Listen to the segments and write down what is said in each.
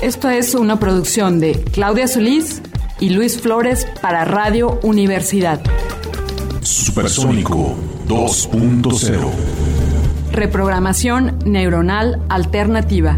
Esto es una producción de Claudia Solís y Luis Flores para Radio Universidad. Supersónico 2.0. Reprogramación neuronal alternativa.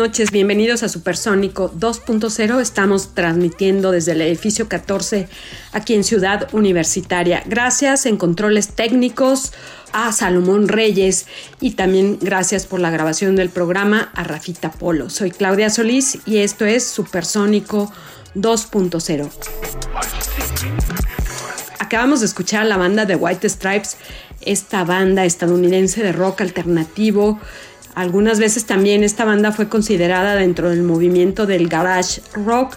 Noches, bienvenidos a Supersónico 2.0. Estamos transmitiendo desde el edificio 14 aquí en Ciudad Universitaria. Gracias en controles técnicos a Salomón Reyes y también gracias por la grabación del programa a Rafita Polo. Soy Claudia Solís y esto es Supersónico 2.0. Acabamos de escuchar a la banda de White Stripes, esta banda estadounidense de rock alternativo algunas veces también esta banda fue considerada dentro del movimiento del garage rock.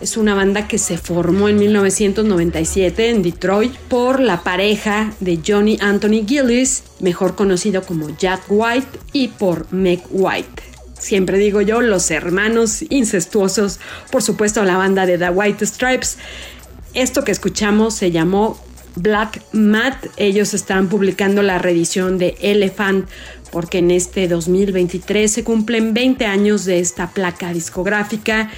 Es una banda que se formó en 1997 en Detroit por la pareja de Johnny Anthony Gillis, mejor conocido como Jack White, y por Meg White. Siempre digo yo, los hermanos incestuosos, por supuesto la banda de The White Stripes. Esto que escuchamos se llamó Black Mat. Ellos están publicando la reedición de Elephant porque en este 2023 se cumplen 20 años de esta placa discográfica.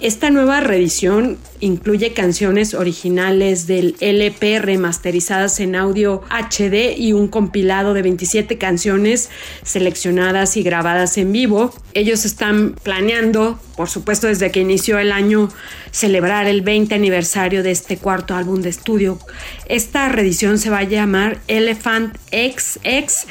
Esta nueva reedición incluye canciones originales del LP remasterizadas en audio HD y un compilado de 27 canciones seleccionadas y grabadas en vivo. Ellos están planeando, por supuesto desde que inició el año, celebrar el 20 aniversario de este cuarto álbum de estudio. Esta reedición se va a llamar Elephant XX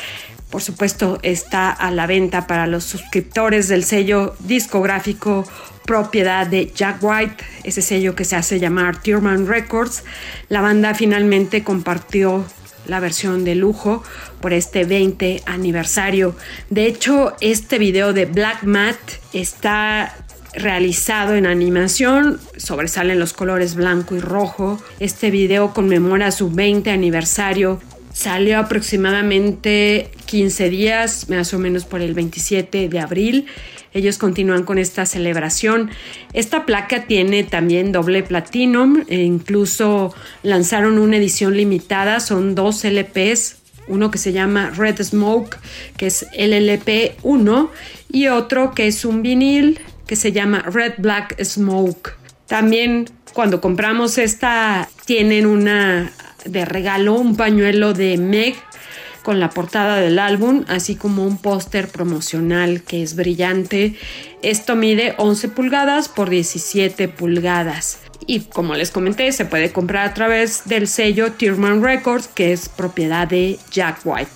por supuesto, está a la venta para los suscriptores del sello discográfico propiedad de Jack White, ese sello que se hace llamar Tierman Records. La banda finalmente compartió la versión de lujo por este 20 aniversario. De hecho, este video de Black Matt está realizado en animación, sobresalen los colores blanco y rojo. Este video conmemora su 20 aniversario. Salió aproximadamente 15 días, más o menos por el 27 de abril. Ellos continúan con esta celebración. Esta placa tiene también doble platinum e incluso lanzaron una edición limitada. Son dos LPs, uno que se llama Red Smoke, que es LLP 1, y otro que es un vinil que se llama Red Black Smoke. También cuando compramos esta tienen una de regalo un pañuelo de Meg con la portada del álbum, así como un póster promocional que es brillante. Esto mide 11 pulgadas por 17 pulgadas. Y como les comenté, se puede comprar a través del sello Tierman Records, que es propiedad de Jack White.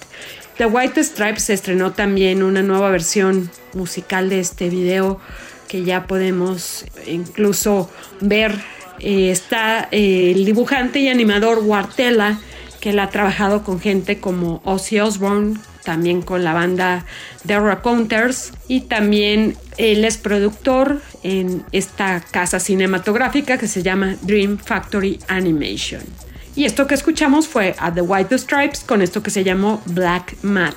The White Stripes se estrenó también una nueva versión musical de este video que ya podemos incluso ver. Eh, está eh, el dibujante y animador Wartela, que él ha trabajado con gente como Ozzy Osbourne, también con la banda The Raconteurs y también él es productor en esta casa cinematográfica que se llama Dream Factory Animation. Y esto que escuchamos fue a The White Stripes con esto que se llamó Black Mat.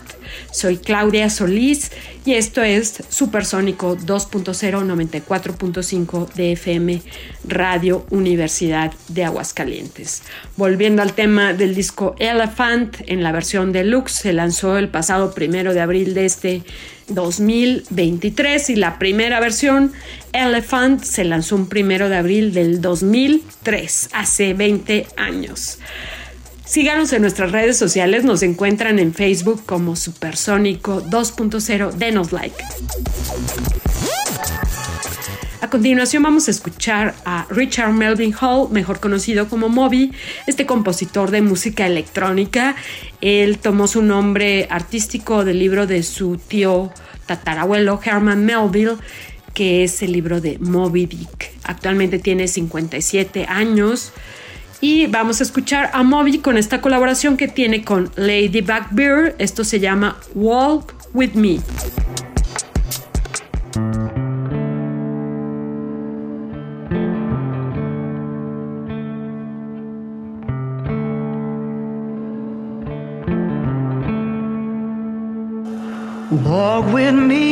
Soy Claudia Solís y esto es Supersónico 2.0 94.5 de FM Radio Universidad de Aguascalientes. Volviendo al tema del disco Elephant en la versión deluxe, se lanzó el pasado primero de abril de este 2023 y la primera versión Elephant se lanzó un primero de abril del 2003, hace 20 años. Síganos en nuestras redes sociales, nos encuentran en Facebook como Supersónico 2.0, denos like. A continuación vamos a escuchar a Richard Melvin Hall, mejor conocido como Moby, este compositor de música electrónica. Él tomó su nombre artístico del libro de su tío tatarabuelo Herman Melville, que es el libro de Moby Dick. Actualmente tiene 57 años. Y vamos a escuchar a Moby con esta colaboración que tiene con Lady Bear. Esto se llama Walk With Me. Walk with me,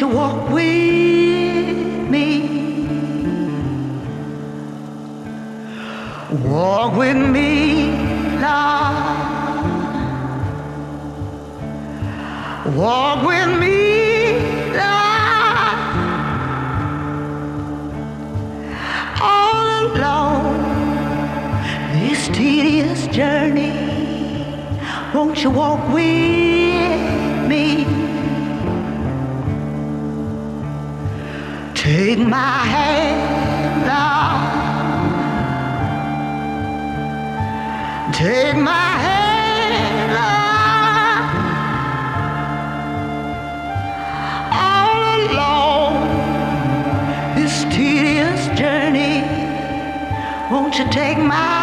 you walk with me? Walk with me, Lord. Walk with me, Lord. All alone, this tedious journey. Won't you walk with Take my hand, Lord. Take my hand, Lord. All alone, this tedious journey. Won't you take my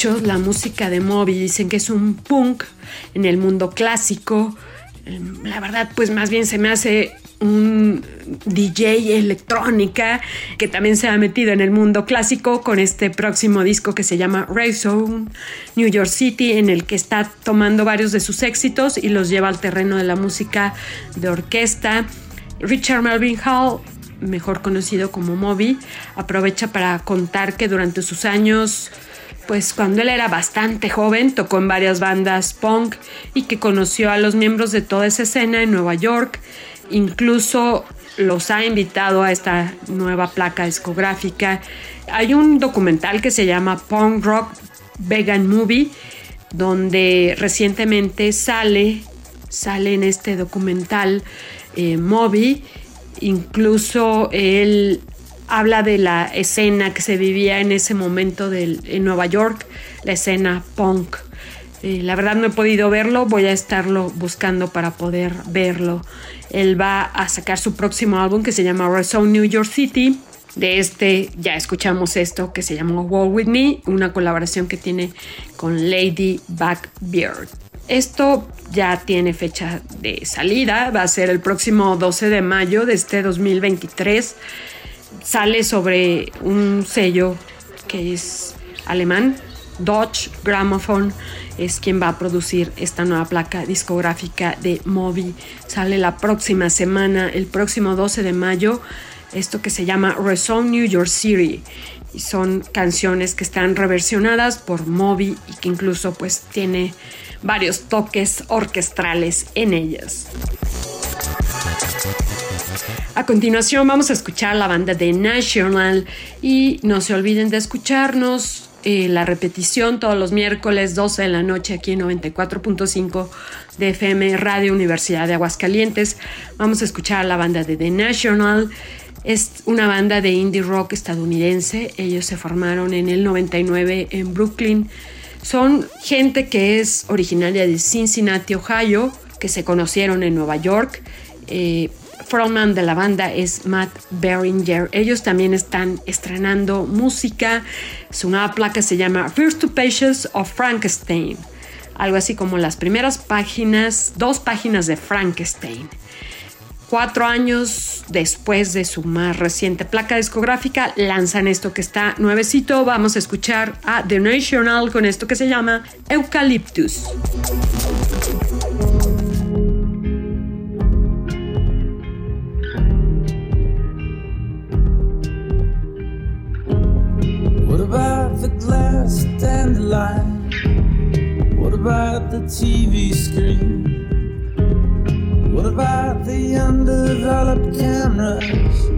muchos, la música de Moby dicen que es un punk en el mundo clásico. Em, La verdad, pues más bien se me hace un DJ electrónica que también se ha metido en el mundo clásico con este próximo disco que se llama Zone New York City, en el que está tomando varios de sus éxitos y los lleva al terreno de la música de orquesta. Richard Melvin Hall mejor conocido como Moby, aprovecha para contar que durante sus años, pues cuando él era bastante joven, tocó en varias bandas punk y que conoció a los miembros de toda esa escena en Nueva York, incluso los ha invitado a esta nueva placa discográfica. Hay un documental que se llama Punk Rock Vegan Movie, donde recientemente sale, sale en este documental eh, Moby, incluso él habla de la escena que se vivía en ese momento del- en Nueva York, la escena punk. Eh, la verdad no he podido verlo, voy a estarlo buscando para poder verlo. Él va a sacar su próximo álbum que se llama Resound New York City. De este ya escuchamos esto que se llama Walk With Me, una colaboración que tiene con Lady Backbeard. Esto ya tiene fecha de salida, va a ser el próximo 12 de mayo de este 2023. Sale sobre un sello que es alemán, Dodge Gramophone es quien va a producir esta nueva placa discográfica de Moby. Sale la próxima semana, el próximo 12 de mayo, esto que se llama Resound New York City. Y son canciones que están reversionadas por Moby y que incluso pues tiene varios toques orquestrales en ellas. A continuación vamos a escuchar la banda de National y no se olviden de escucharnos eh, la repetición todos los miércoles 12 de la noche aquí en 94.5 de FM Radio Universidad de Aguascalientes. Vamos a escuchar la banda de The National. Es una banda de indie rock estadounidense. Ellos se formaron en el 99 en Brooklyn. Son gente que es originaria de Cincinnati, Ohio, que se conocieron en Nueva York. Eh, frontman de la banda es Matt Beringer. Ellos también están estrenando música. Su nueva placa se llama First Two Pages of Frankenstein. Algo así como las primeras páginas, dos páginas de Frankenstein. Cuatro años después de su más reciente placa discográfica, lanzan esto que está nuevecito. Vamos a escuchar a The National con esto que se llama Eucalyptus. What about the glass dandelion? What about the TV screen? What about the undeveloped cameras?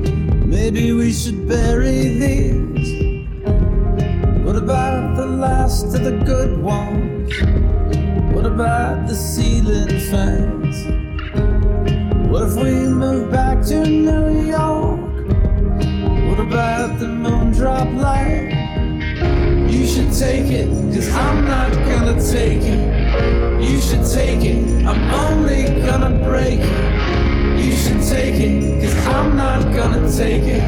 Maybe we should bury these. What about the last of the good ones? What about the ceiling fans? What if we move back to New York? What about the moon drop light? You should take it, cause I'm not gonna take it. You should take it, I'm only gonna break it. You should take it, cause I'm not gonna take it.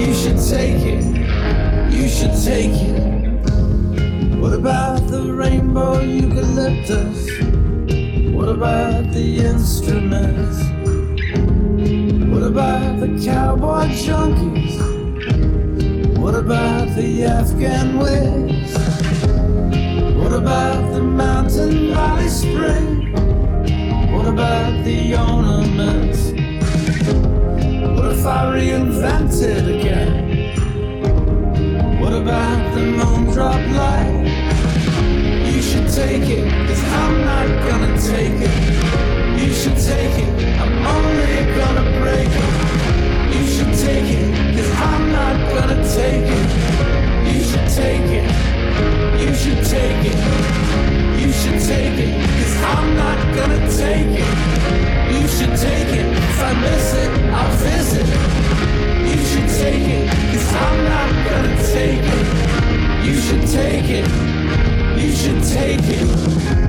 You should take it, you should take it. What about the rainbow eucalyptus? What about the instruments? What about the cowboy junkies? What about the Afghan ways? What about the mountain valley spring? What about the ornaments? What if I reinvented again? What about the moon drop light? You should take it, cause I'm not gonna take it. You should take it, I'm only gonna break it. You should take it, cause I'm not gonna take it take it. You should take it. You should take I'm not gonna take it. You should take I miss it, I'll. You should take I'm not gonna take it. You should take it. You should take it.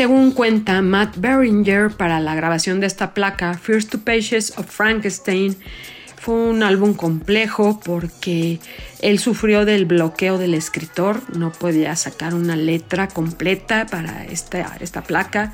Según cuenta Matt Beringer para la grabación de esta placa, First Two Pages of Frankenstein, fue un álbum complejo porque él sufrió del bloqueo del escritor, no podía sacar una letra completa para esta, esta placa.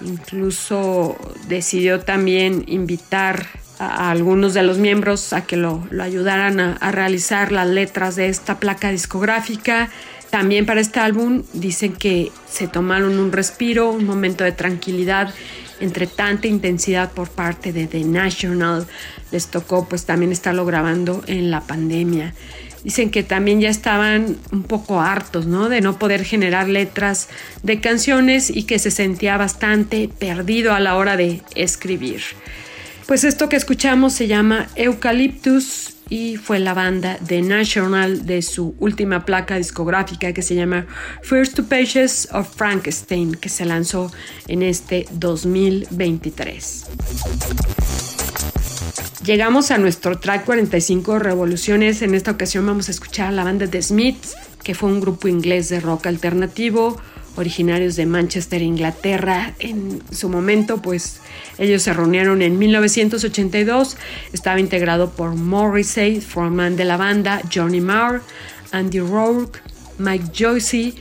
Incluso decidió también invitar a, algunos de los miembros a que lo, ayudaran a, a realizar las letras de esta placa discográfica. También para este álbum dicen que se tomaron un respiro, un momento de tranquilidad entre tanta intensidad por parte de The National. Les tocó pues también estarlo grabando en la pandemia. Dicen que también ya estaban un poco hartos, ¿no? De no poder generar letras de canciones y que se sentía bastante perdido a la hora de escribir. Pues esto que escuchamos se llama Eucalyptus y fue la banda The National de su última placa discográfica que se llama First Two Pages of Frankenstein que se lanzó en este 2023. Llegamos a nuestro track 45 Revoluciones. En esta ocasión vamos a escuchar a la banda The Smiths, que fue un grupo inglés de rock alternativo originarios de Manchester, Inglaterra. En su momento, pues ellos se reunieron en 1982. Estaba integrado por Morrissey, frontman de la banda, Johnny Marr, Andy Rourke, Mike Joyce.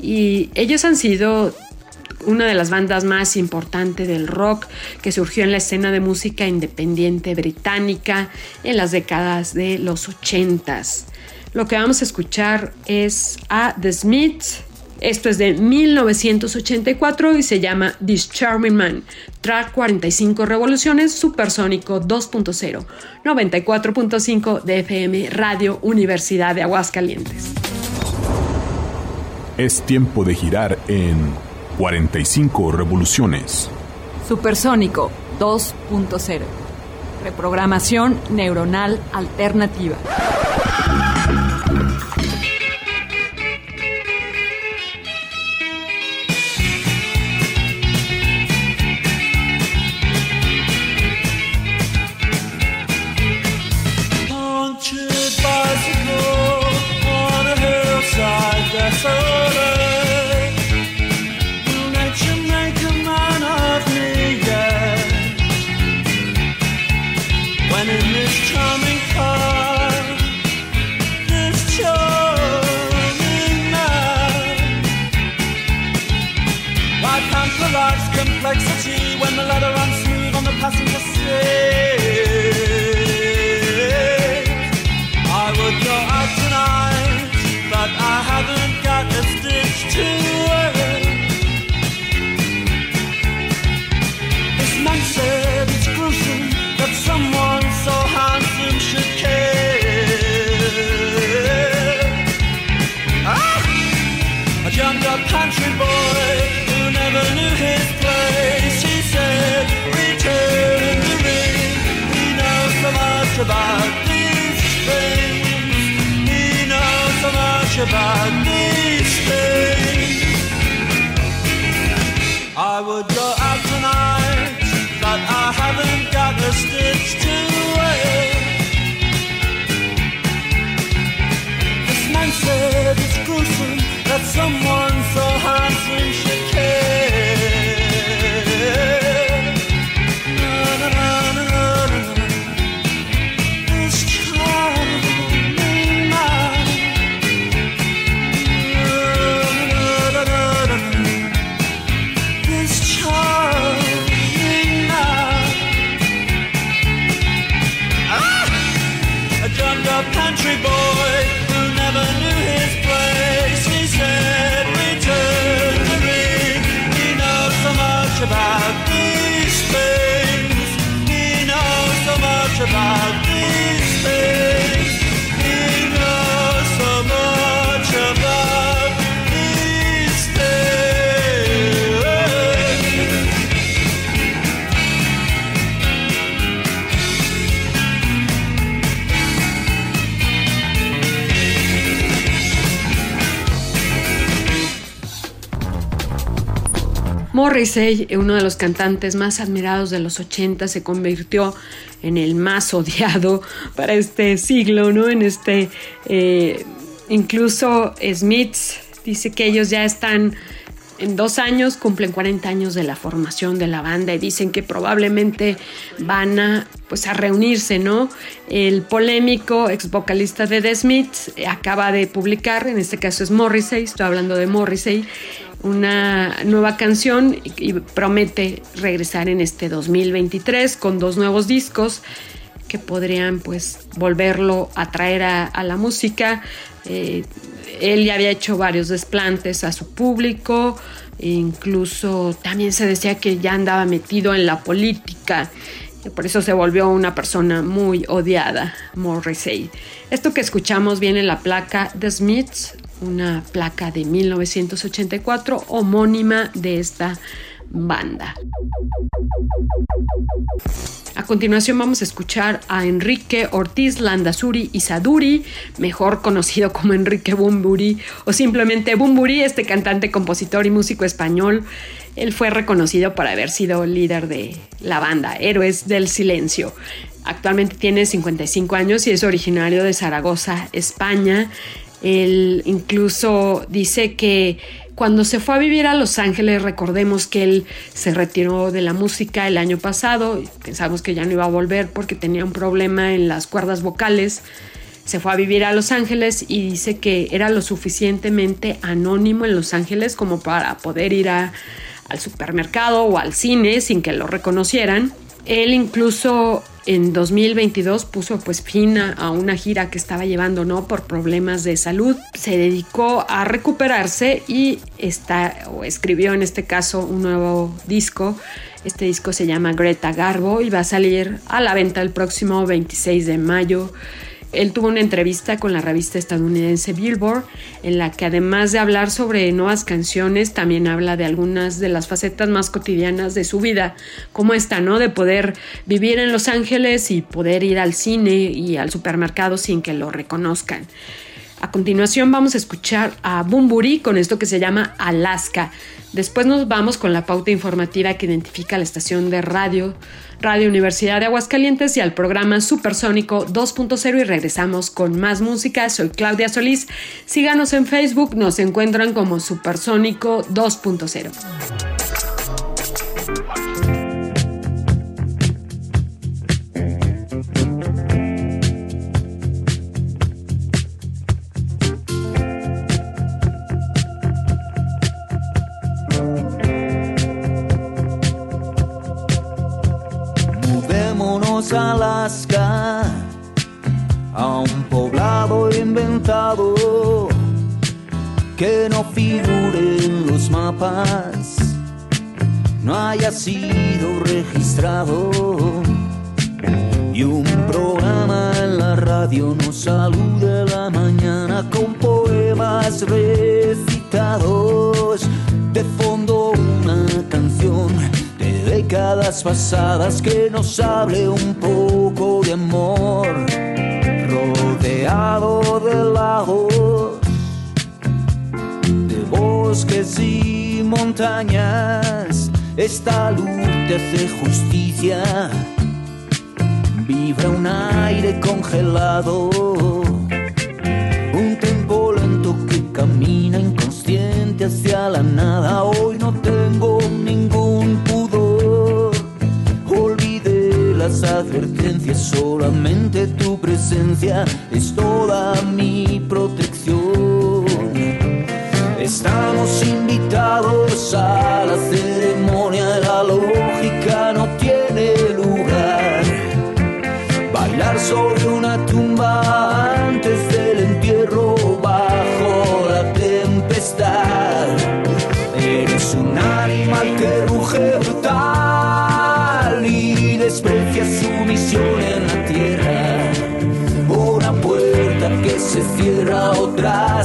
Y ellos han sido una de las bandas más importantes del rock que surgió en la escena de música independiente británica en las décadas de los 80s. Lo que vamos a escuchar es a The Smiths esto es de 1984 y se llama This Charming Man. Track 45 revoluciones, supersónico 2.0, 94.5 de FM, Radio Universidad de Aguascalientes. Es tiempo de girar en 45 revoluciones. Supersónico 2.0. Reprogramación neuronal alternativa. Morrissey, uno de los cantantes más admirados de los 80, se convirtió en el más odiado para este siglo, ¿no? En este, eh, incluso Smith dice que ellos ya están en dos años cumplen 40 años de la formación de la banda y dicen que probablemente van a, pues, a reunirse, ¿no? El polémico ex vocalista de The Smiths acaba de publicar, en este caso es Morrissey, estoy hablando de Morrissey, una nueva canción y promete regresar en este 2023 con dos nuevos discos que podrían pues volverlo a traer a, la música. Eh, él ya había hecho varios desplantes a su público, incluso también se decía que ya andaba metido en la política, y por eso se volvió una persona muy odiada, Morrissey. Esto que escuchamos viene en la placa The Smiths, una placa de 1984 homónima de esta banda. A continuación vamos a escuchar a Enrique Ortiz Landazuri Isaduri, mejor conocido como Enrique Bumburi o simplemente Bumburi, este cantante, compositor y músico español. Él fue reconocido por haber sido líder de la banda Héroes del Silencio. Actualmente tiene 55 años y es originario de Zaragoza, España. Él incluso dice que cuando se fue a vivir a Los Ángeles, recordemos que él se retiró de la música el año pasado, pensamos que ya no iba a volver porque tenía un problema en las cuerdas vocales. Se fue a vivir a Los Ángeles y dice que era lo suficientemente anónimo en Los Ángeles como para poder ir al supermercado o al cine sin que lo reconocieran. Él incluso en 2022 puso pues fin a, una gira que estaba llevando no por problemas de salud. Se dedicó a recuperarse y está o escribió en este caso un nuevo disco. Este disco se llama Greta Garbo y va a salir a la venta el próximo 26 de mayo él tuvo una entrevista con la revista estadounidense Billboard, en la que además de hablar sobre nuevas canciones, también habla de algunas de las facetas más cotidianas de su vida, como esta, ¿no? De poder vivir en Los Ángeles y poder ir al cine y al supermercado sin que lo reconozcan. A continuación vamos a escuchar a Bumburi con esto que se llama Alaska. Después nos vamos con la pauta informativa que identifica la estación de radio Radio Universidad de Aguascalientes y al programa Supersónico 2.0 y regresamos con más música. Soy Claudia Solís. Síganos en Facebook, nos encuentran como Supersónico 2.0. Alaska, a un poblado inventado que no figure en los mapas, no haya sido registrado. Y un programa en la radio nos saluda la mañana con poemas recitados. De fondo una canción décadas pasadas que nos hable un poco de amor, rodeado de lagos, de bosques y montañas, esta luz te hace justicia, vibra un aire congelado, un tiempo lento que camina inconsciente hacia la nada, hoy no tengo las advertencias, solamente tu presencia es toda mi protección. Estamos invitados a la ceremonia, la lógica no tiene lugar. Bailar sobre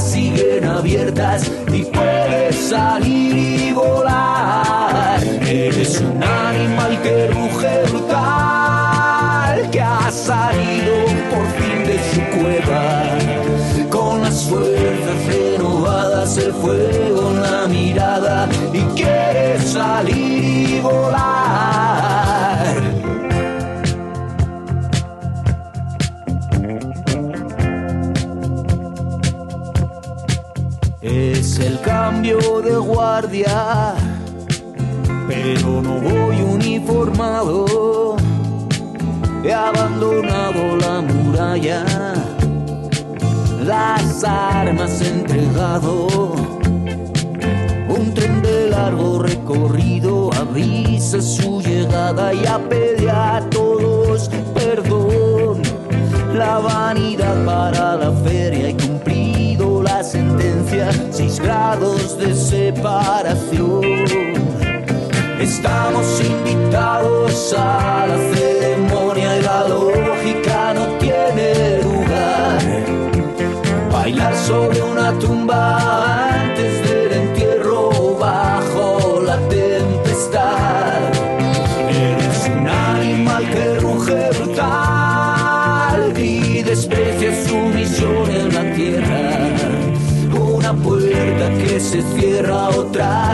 siguen abiertas y puedes salir y volar. Eres un animal que ruge brutal, que ha salido por fin de su cueva. Con las fuerzas renovadas, el fuego en la mirada y quieres salir y volar. De guardia, pero no voy uniformado. He abandonado la muralla, las armas entregado. Un tren de largo recorrido avisa su llegada y apede a todos perdón. La vanidad para la feria seis grados de separación. Estamos invitados a la ceremonia y la lógica no tiene lugar. Bailar sobre una tumba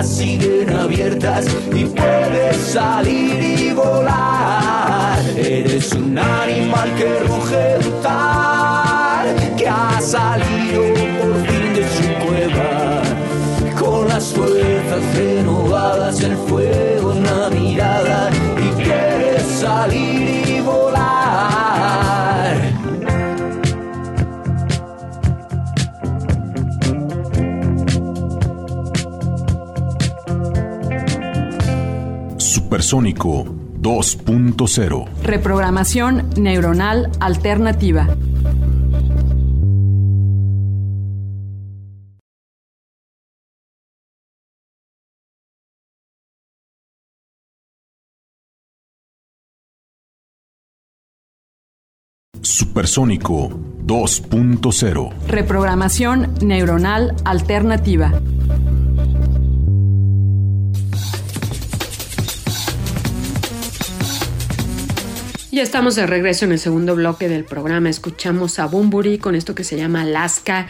siguen abiertas y puedes salir y volar. Eres un animal que ruge brutal, Supersónico 2.0. Reprogramación neuronal alternativa. Supersónico 2.0. Reprogramación neuronal alternativa. Ya estamos de regreso en el segundo bloque del programa. Escuchamos a Bumburi con esto que se llama Alaska.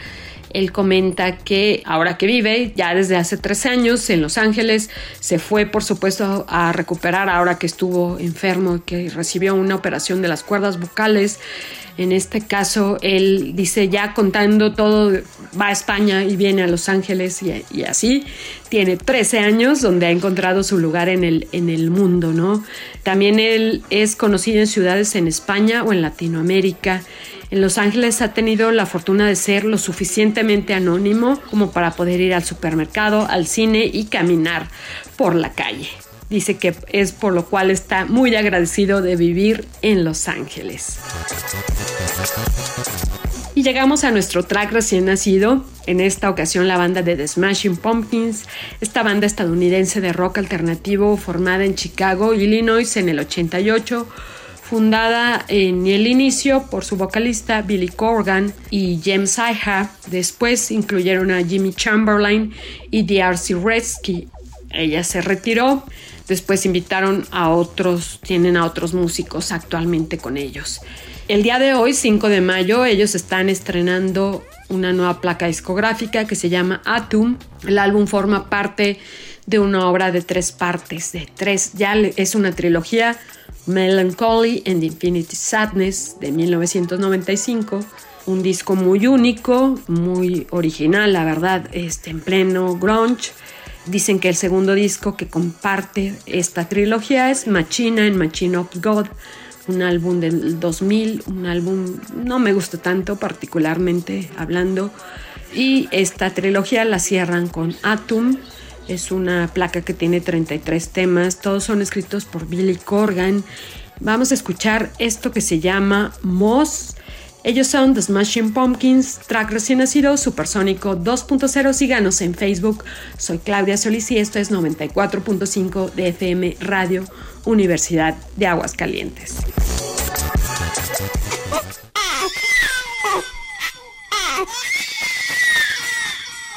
Él comenta que ahora que vive, ya desde hace tres años en Los Ángeles, se fue por supuesto a recuperar ahora que estuvo enfermo que recibió una operación de las cuerdas vocales. En este caso, él dice ya contando todo, va a España y viene a Los Ángeles y, así. Tiene 13 años donde ha encontrado su lugar en el, en el mundo, ¿no? También él es conocido en ciudades en España o en Latinoamérica. En Los Ángeles ha tenido la fortuna de ser lo suficientemente anónimo como para poder ir al supermercado, al cine y caminar por la calle. Dice que es por lo cual está muy agradecido de vivir en Los Ángeles. Y llegamos a nuestro track recién nacido, en esta ocasión la banda de The Smashing Pumpkins, esta banda estadounidense de rock alternativo formada en Chicago, Illinois en el 88, fundada en el inicio por su vocalista Billy Corgan y James Iha. Después incluyeron a Jimmy Chamberlain y D.R.C. Redsky. Ella se retiró. Después invitaron a otros, tienen a otros músicos actualmente con ellos. El día de hoy, 5 de mayo, ellos están estrenando una nueva placa discográfica que se llama Atom. El álbum forma parte de una obra de tres partes, de tres, ya es una trilogía Melancholy and Infinity Sadness de 1995. Un disco muy único, muy original, la verdad, este, en pleno grunge. Dicen que el segundo disco que comparte esta trilogía es Machina en Machine of God, un álbum del 2000, un álbum no me gusta tanto particularmente hablando. Y esta trilogía la cierran con Atom, es una placa que tiene 33 temas, todos son escritos por Billy Corgan. Vamos a escuchar esto que se llama Moss. Ellos son The Smashing Pumpkins, track recién nacido, Supersónico 2.0. Síganos en Facebook. Soy Claudia Solís y esto es 94.5 de FM Radio Universidad de Aguascalientes.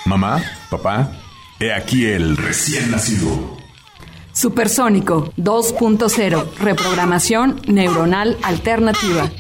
Mamá, papá, he aquí el recién nacido. Supersónico 2.0. Reprogramación neuronal alternativa.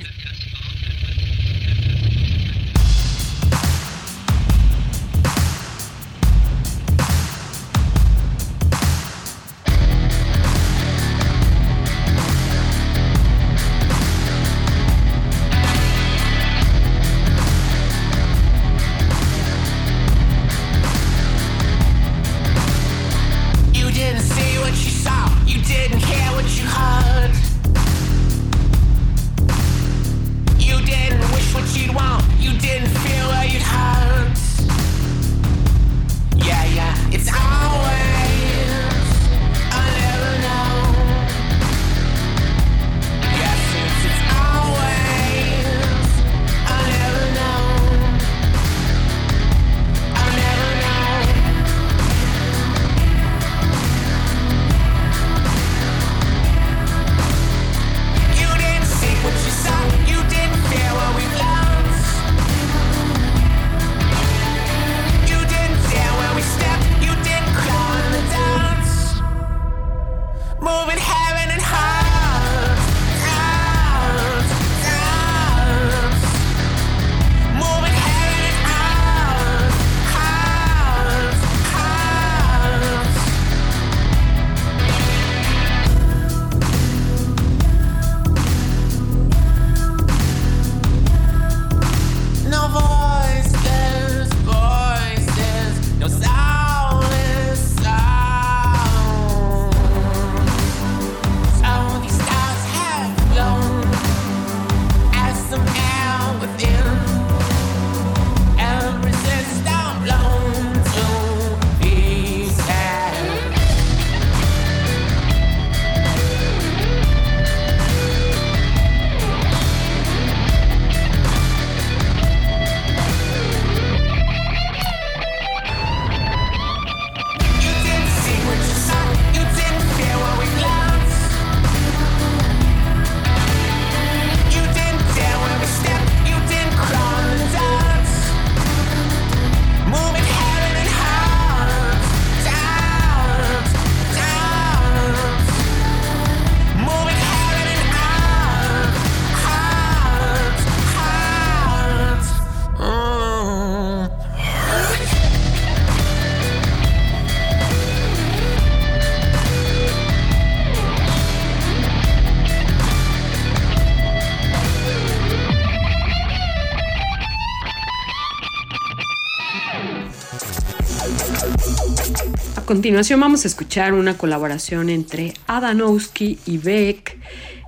Continuación vamos a escuchar una colaboración entre Adanowski y Beck.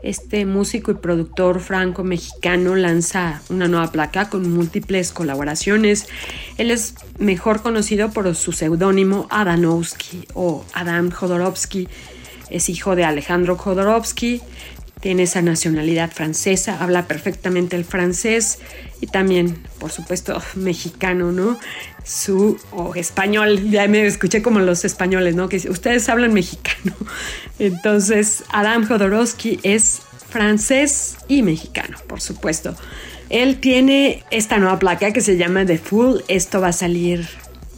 Este músico y productor franco-mexicano lanza una nueva placa con múltiples colaboraciones. Él es mejor conocido por su seudónimo Adanowski o Adam Jodorowsky. Es hijo de Alejandro Jodorowsky, tiene esa nacionalidad francesa, habla perfectamente el francés y también, por supuesto, mexicano, ¿no? Su o español, ya me escuché como los españoles, ¿no? Que ustedes hablan mexicano. Entonces, Adam Jodorowsky es francés y mexicano, por supuesto. Él tiene esta nueva placa que se llama The Fool. Esto va a salir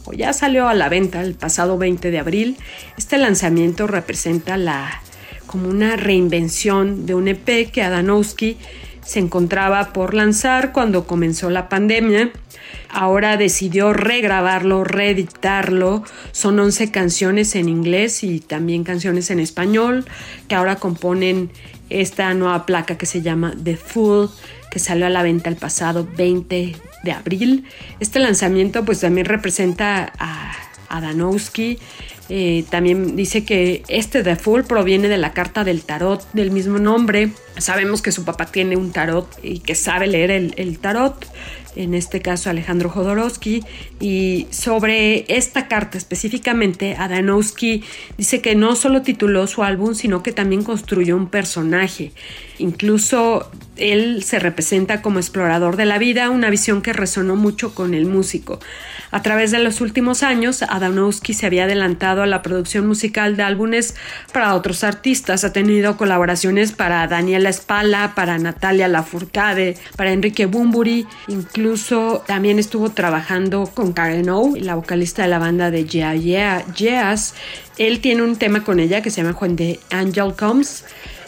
o ya salió a la venta el pasado 20 de abril. Este lanzamiento representa la como una reinvención de un EP que Adanowski se encontraba por lanzar cuando comenzó la pandemia. Ahora decidió regrabarlo, reeditarlo. Son 11 canciones en inglés y también canciones en español que ahora componen esta nueva placa que se llama The Fool, que salió a la venta el pasado 20 de abril. Este lanzamiento pues también representa a Adanowski eh, también dice que este The Fool proviene de la carta del tarot del mismo nombre. Sabemos que su papá tiene un tarot y que sabe leer el, el tarot en este caso Alejandro Jodorowsky, y sobre esta carta específicamente, Adanowski dice que no solo tituló su álbum, sino que también construyó un personaje. Incluso él se representa como explorador de la vida, una visión que resonó mucho con el músico. A través de los últimos años, Adanowski se había adelantado a la producción musical de álbumes para otros artistas. Ha tenido colaboraciones para Daniela Spala, para Natalia Lafourcade, para Enrique Bumburi, incluso también estuvo trabajando con Karen O, la vocalista de la banda de Yeah Yeah Jazz. Él tiene un tema con ella que se llama When the Angel Comes.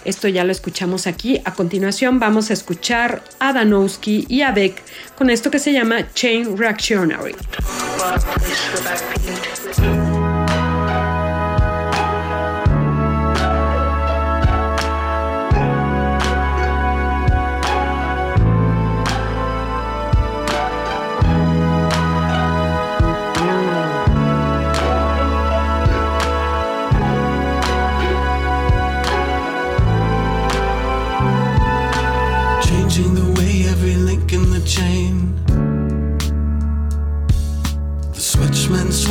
Esto ya lo escuchamos aquí. A continuación vamos a escuchar a Danowski y a Beck con esto que se llama Chain Reactionary.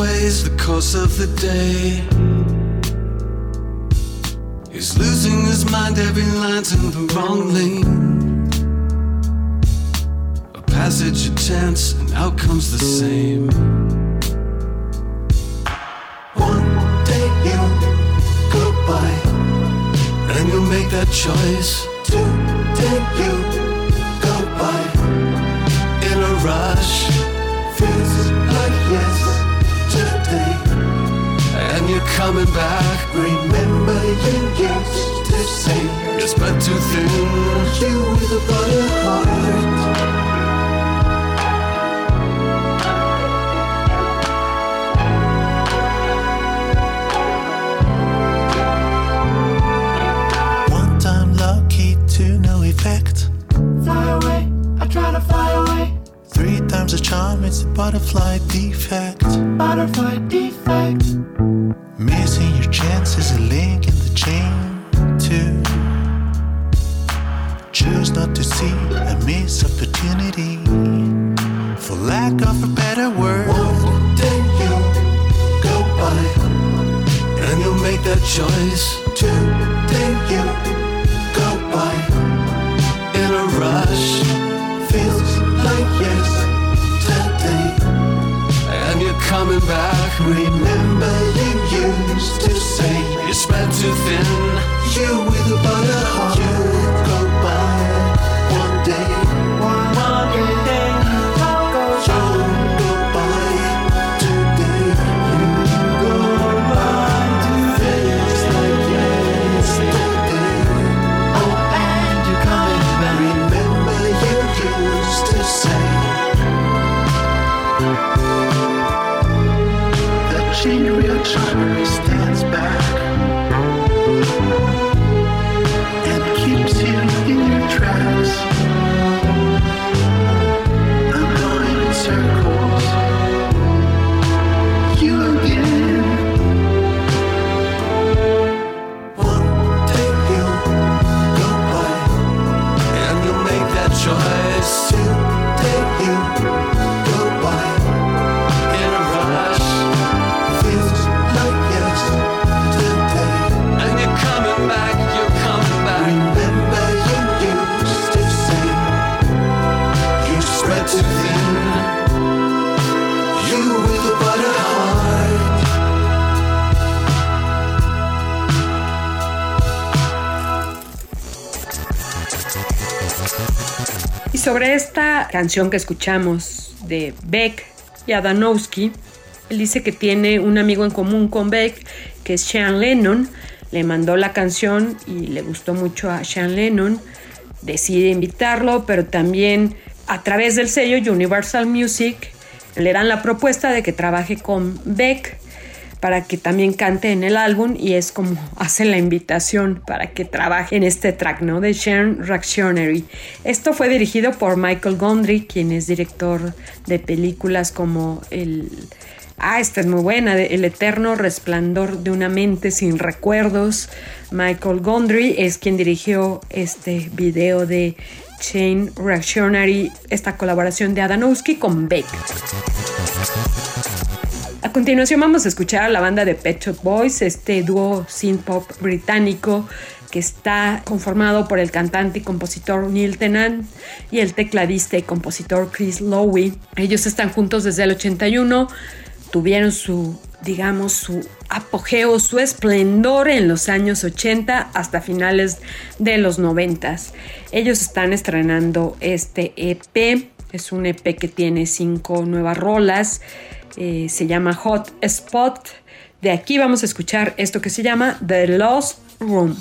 Sways the course of the day. He's losing his mind, every line's in the wrong lane. A passage of chance, and outcome's the same. One day you go by, and you'll make that choice. Today you go by in a rush. Feels you're coming back. Remember you used to say you're spread too thin. You with a butter heart. One time lucky to no effect. Fly away, I try to fly away. Three times a charm, it's a butterfly defect. Butterfly defect. Is a link in the chain, to Choose not to see a missed opportunity. For lack of a better word, One day you go by, and you'll make that choice. Today you go by in a rush. Feels like yesterday, and you're coming back. Spread too thin. You with a butter heart. Canción que escuchamos de Beck y Adanowski, él dice que tiene un amigo en común con Beck, que es Sean Lennon. Le mandó la canción y le gustó mucho a Sean Lennon. Decide invitarlo, pero también a través del sello Universal Music le dan la propuesta de que trabaje con Beck para que también cante en el álbum y es como hace la invitación para que trabaje en este track, ¿no? De Sharon Reactionary. Esto fue dirigido por Michael Gondry, quien es director de películas como el... Ah, esta es muy buena, El eterno resplandor de una mente sin recuerdos. Michael Gondry es quien dirigió este video de Chain Reactionary, esta colaboración de Adanowski con Beck. A continuación vamos a escuchar a la banda de Pet Shop Boys, este dúo synth pop británico que está conformado por el cantante y compositor Neil Tennant y el tecladista y compositor Chris Lowe. Ellos están juntos desde el 81, tuvieron su, digamos, su apogeo, su esplendor en los años 80 hasta finales de los 90. Ellos están estrenando este EP, es un EP que tiene cinco nuevas rolas. Eh, se llama Hot Spot. De aquí vamos a escuchar esto que se llama The Lost Room.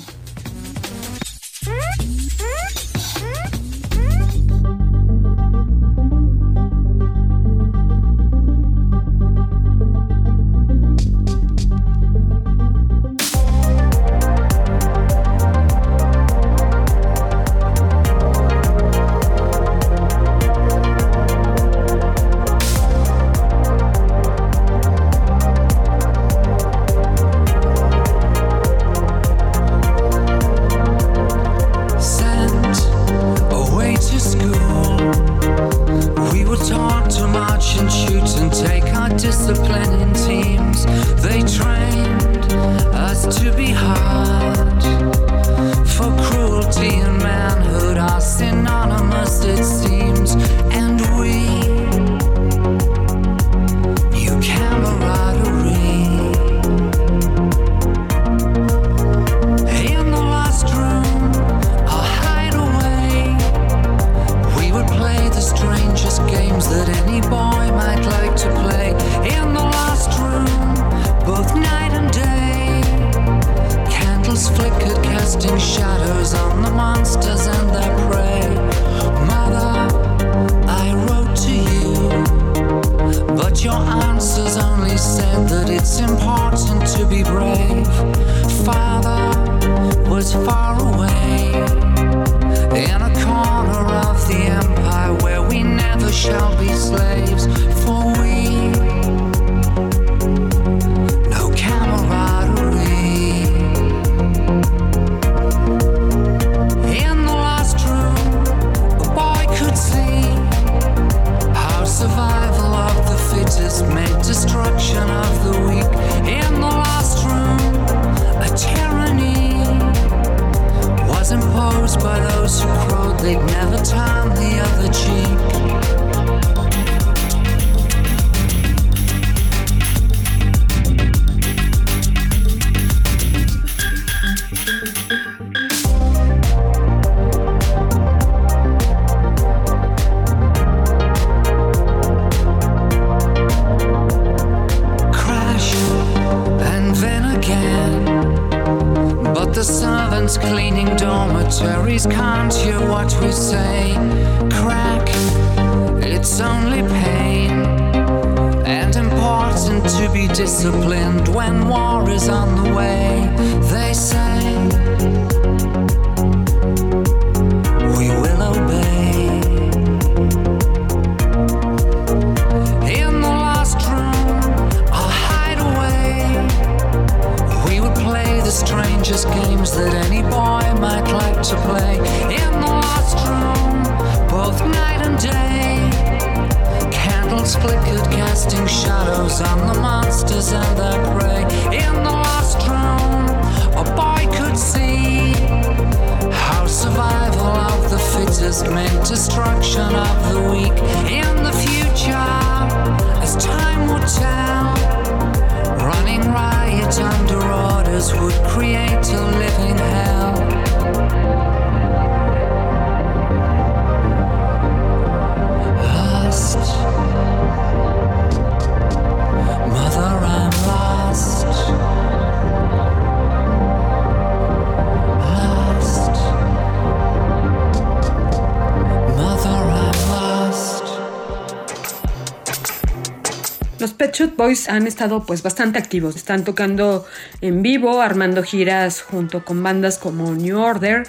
Boys han estado pues bastante activos. Están tocando en vivo, armando giras junto con bandas como New Order.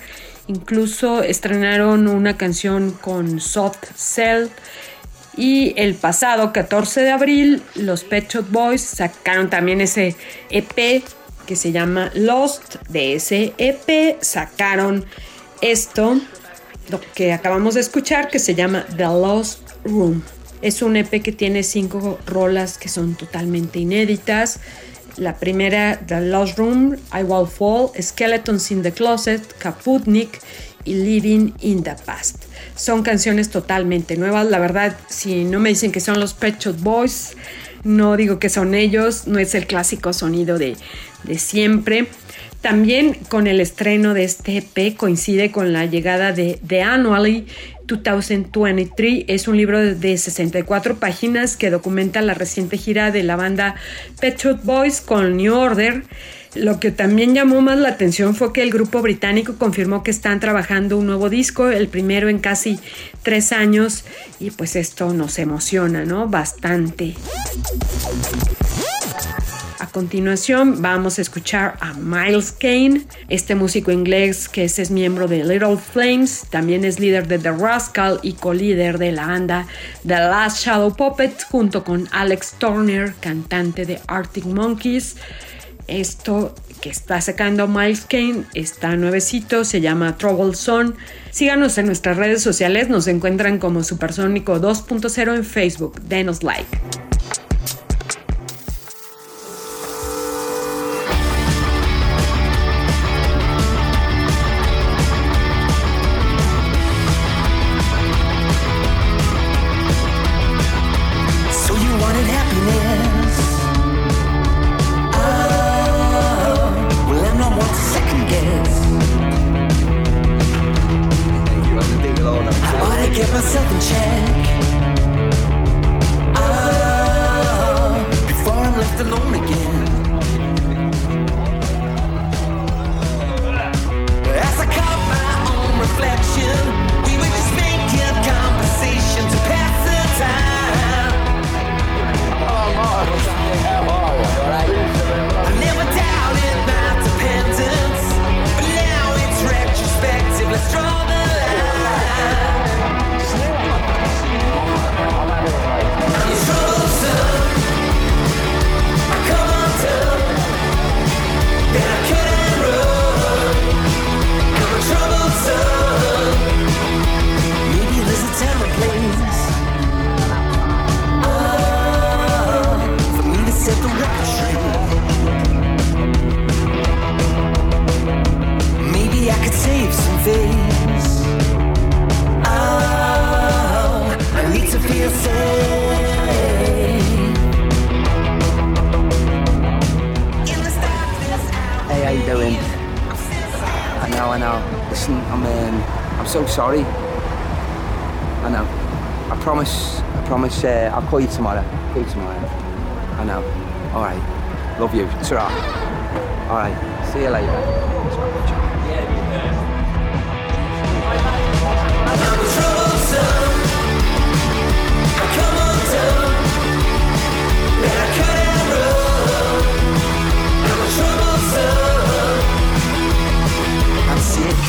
Incluso estrenaron una canción con Soft Cell. Y el pasado 14 de abril, los Pet Shop Boys sacaron también ese EP que se llama Lost. De ese EP sacaron esto, lo que acabamos de escuchar, que se llama The Lost Room. Es un EP que tiene cinco rolas que son totalmente inéditas. La primera, The Lost Room, I Will Fall, Skeletons in the Closet, Kaputnik y Living in the Past. Son canciones totalmente nuevas. La verdad, si no me dicen que son los Pet Shop Boys, no digo que son ellos. No es el clásico sonido de, de siempre. También con el estreno de este EP coincide con la llegada de The Annually 2023. Es un libro de 64 páginas que documenta la reciente gira de la banda Pet Shop Boys con New Order. Lo que también llamó más la atención fue que el grupo británico confirmó que están trabajando un nuevo disco, el primero en casi tres años, y pues esto nos emociona, ¿no? Bastante. A continuación vamos a escuchar a Miles Kane, este músico inglés que es, miembro de Little Flames, también es líder de The Rascal y co-líder de la banda The Last Shadow Puppet junto con Alex Turner, cantante de Arctic Monkeys. Esto que está sacando Miles Kane está nuevecito, se llama Trouble Zone. Síganos en nuestras redes sociales, nos encuentran como Supersónico 2.0 en Facebook. Denos like. I know. Listen, I'm um, I'm so sorry. I know. I promise. I promise. Uh, I'll call you tomorrow. I'll Call you tomorrow. I know. All right. Love you. Alright. All right. See you later. It's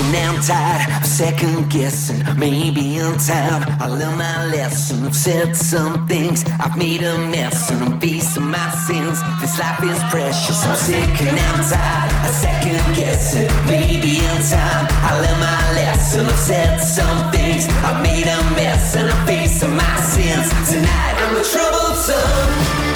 and I'm tired of second guessing. Maybe in time I'll learn my lesson. I've said some things, I've made a mess, and I'm facing my sins. This life is precious. I'm sick and I'm tired of second guessing. Maybe in time I'll learn my lesson. I've said some things, I've made a mess, and I'm facing my sins. Tonight I'm a troublesome. I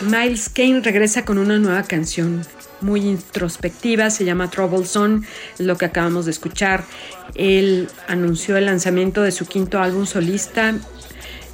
Miles Kane regresa con una nueva canción. muy introspectiva, se llama Trouble Zone, es lo que acabamos de escuchar. Él anunció el lanzamiento de su quinto álbum solista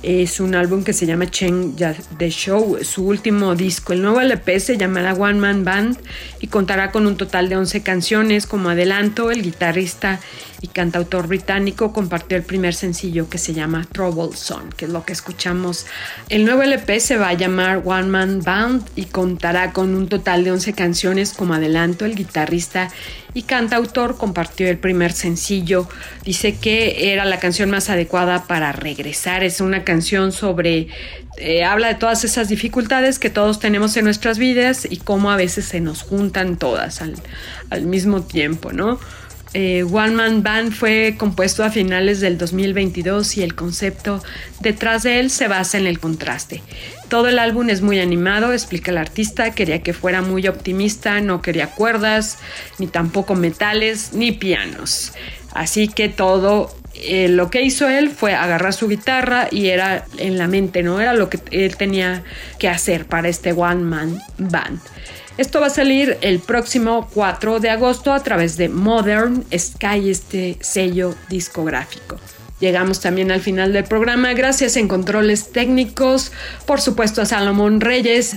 es un álbum que se llama Chen The Show, su último disco. El nuevo LP se llamará One Man Band y contará con un total de 11 canciones. Como adelanto, el guitarrista y cantautor británico compartió el primer sencillo que se llama Trouble Song, que es lo que escuchamos. El nuevo LP se va a llamar One Man Band y contará con un total de 11 canciones. Como adelanto, el guitarrista y cantautor compartió el primer sencillo. Dice que era la canción más adecuada para regresar. Es una canción sobre eh, habla de todas esas dificultades que todos tenemos en nuestras vidas y cómo a veces se nos juntan todas al, al mismo tiempo, ¿no? Eh, One Man Band fue compuesto a finales del 2022 y el concepto detrás de él se basa en el contraste. Todo el álbum es muy animado, explica el artista, quería que fuera muy optimista, no quería cuerdas, ni tampoco metales, ni pianos. Así que todo eh, lo que hizo él fue agarrar su guitarra y era en la mente, ¿no? Era lo que él tenía que hacer para este One Man Band. Esto va a salir el próximo 4 de agosto a través de Modern Sky, este sello discográfico. Llegamos también al final del programa, gracias en controles técnicos, por supuesto a Salomón Reyes,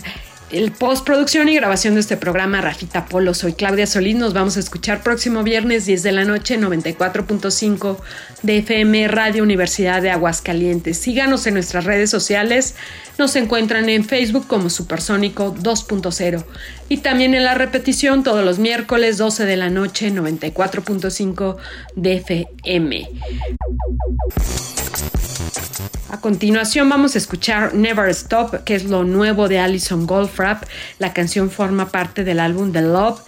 el postproducción y grabación de este programa, Rafita Polo. Soy Claudia Solís. Nos vamos a escuchar próximo viernes 10 de la noche, 94.5 de FM Radio Universidad de Aguascalientes. Síganos en nuestras redes sociales. Nos encuentran en Facebook como Supersónico 2.0 y también en la repetición todos los miércoles 12 de la noche, 94.5 de FM. A continuación vamos a escuchar Never Stop, que es lo nuevo de Alison Goldfrapp. La canción forma parte del álbum The Love.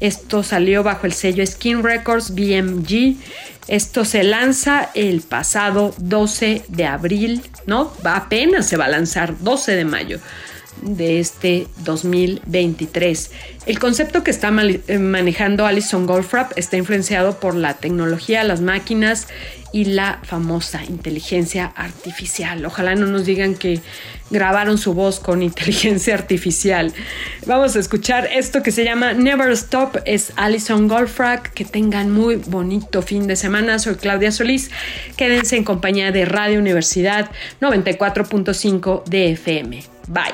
Esto salió bajo el sello Skin Records BMG. Esto se lanza el pasado 12 de abril, ¿no? Apenas se va a lanzar 12 de mayo de este 2023. El concepto que está eh, manejando Alison Goldfrapp está influenciado por la tecnología, las máquinas y la famosa inteligencia artificial. Ojalá no nos digan que grabaron su voz con inteligencia artificial. Vamos a escuchar esto que se llama Never Stop. Es Alison Goldfrapp. Que tengan muy bonito fin de semana. Soy Claudia Solís. Quédense en compañía de Radio Universidad 94.5 de FM. Bye.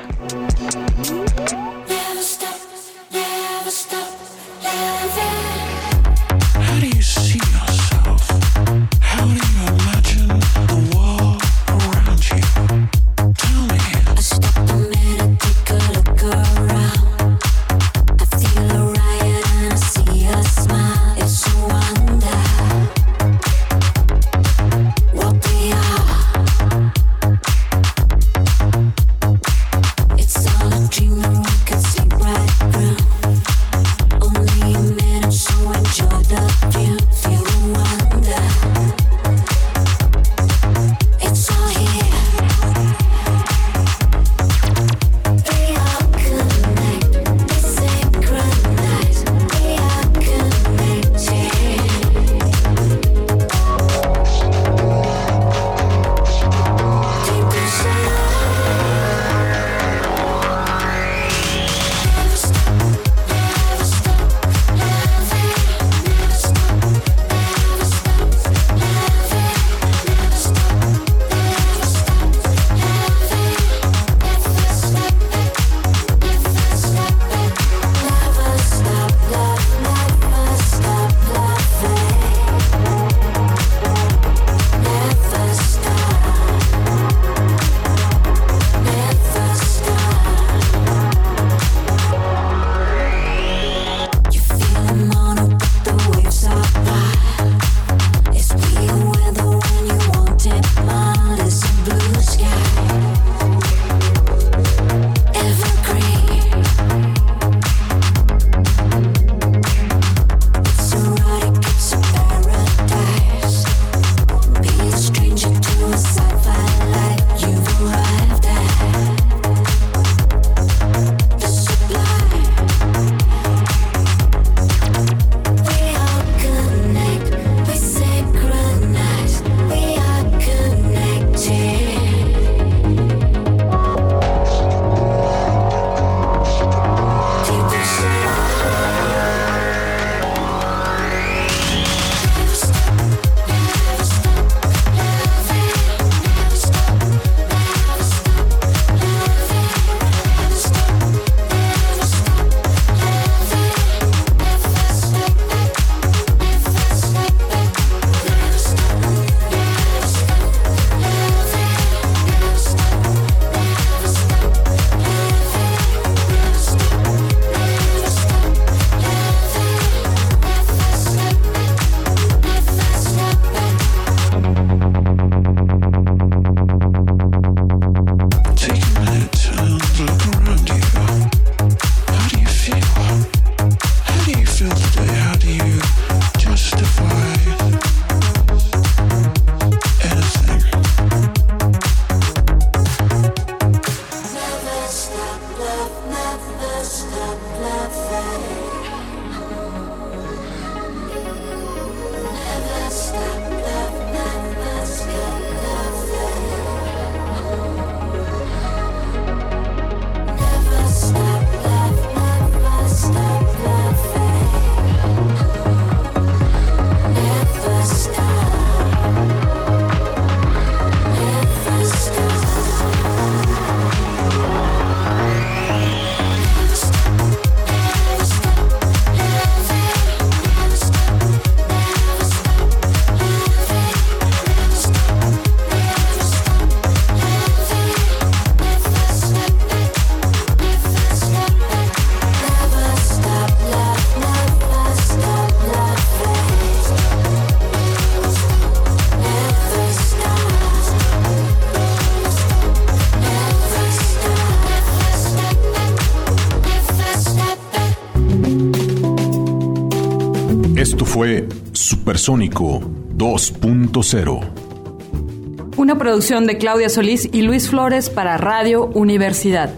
Supersónico 2.0. Una producción de Claudia Solís y Luis Flores para Radio Universidad.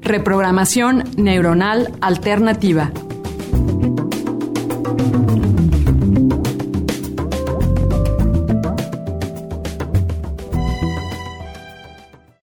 Reprogramación neuronal alternativa.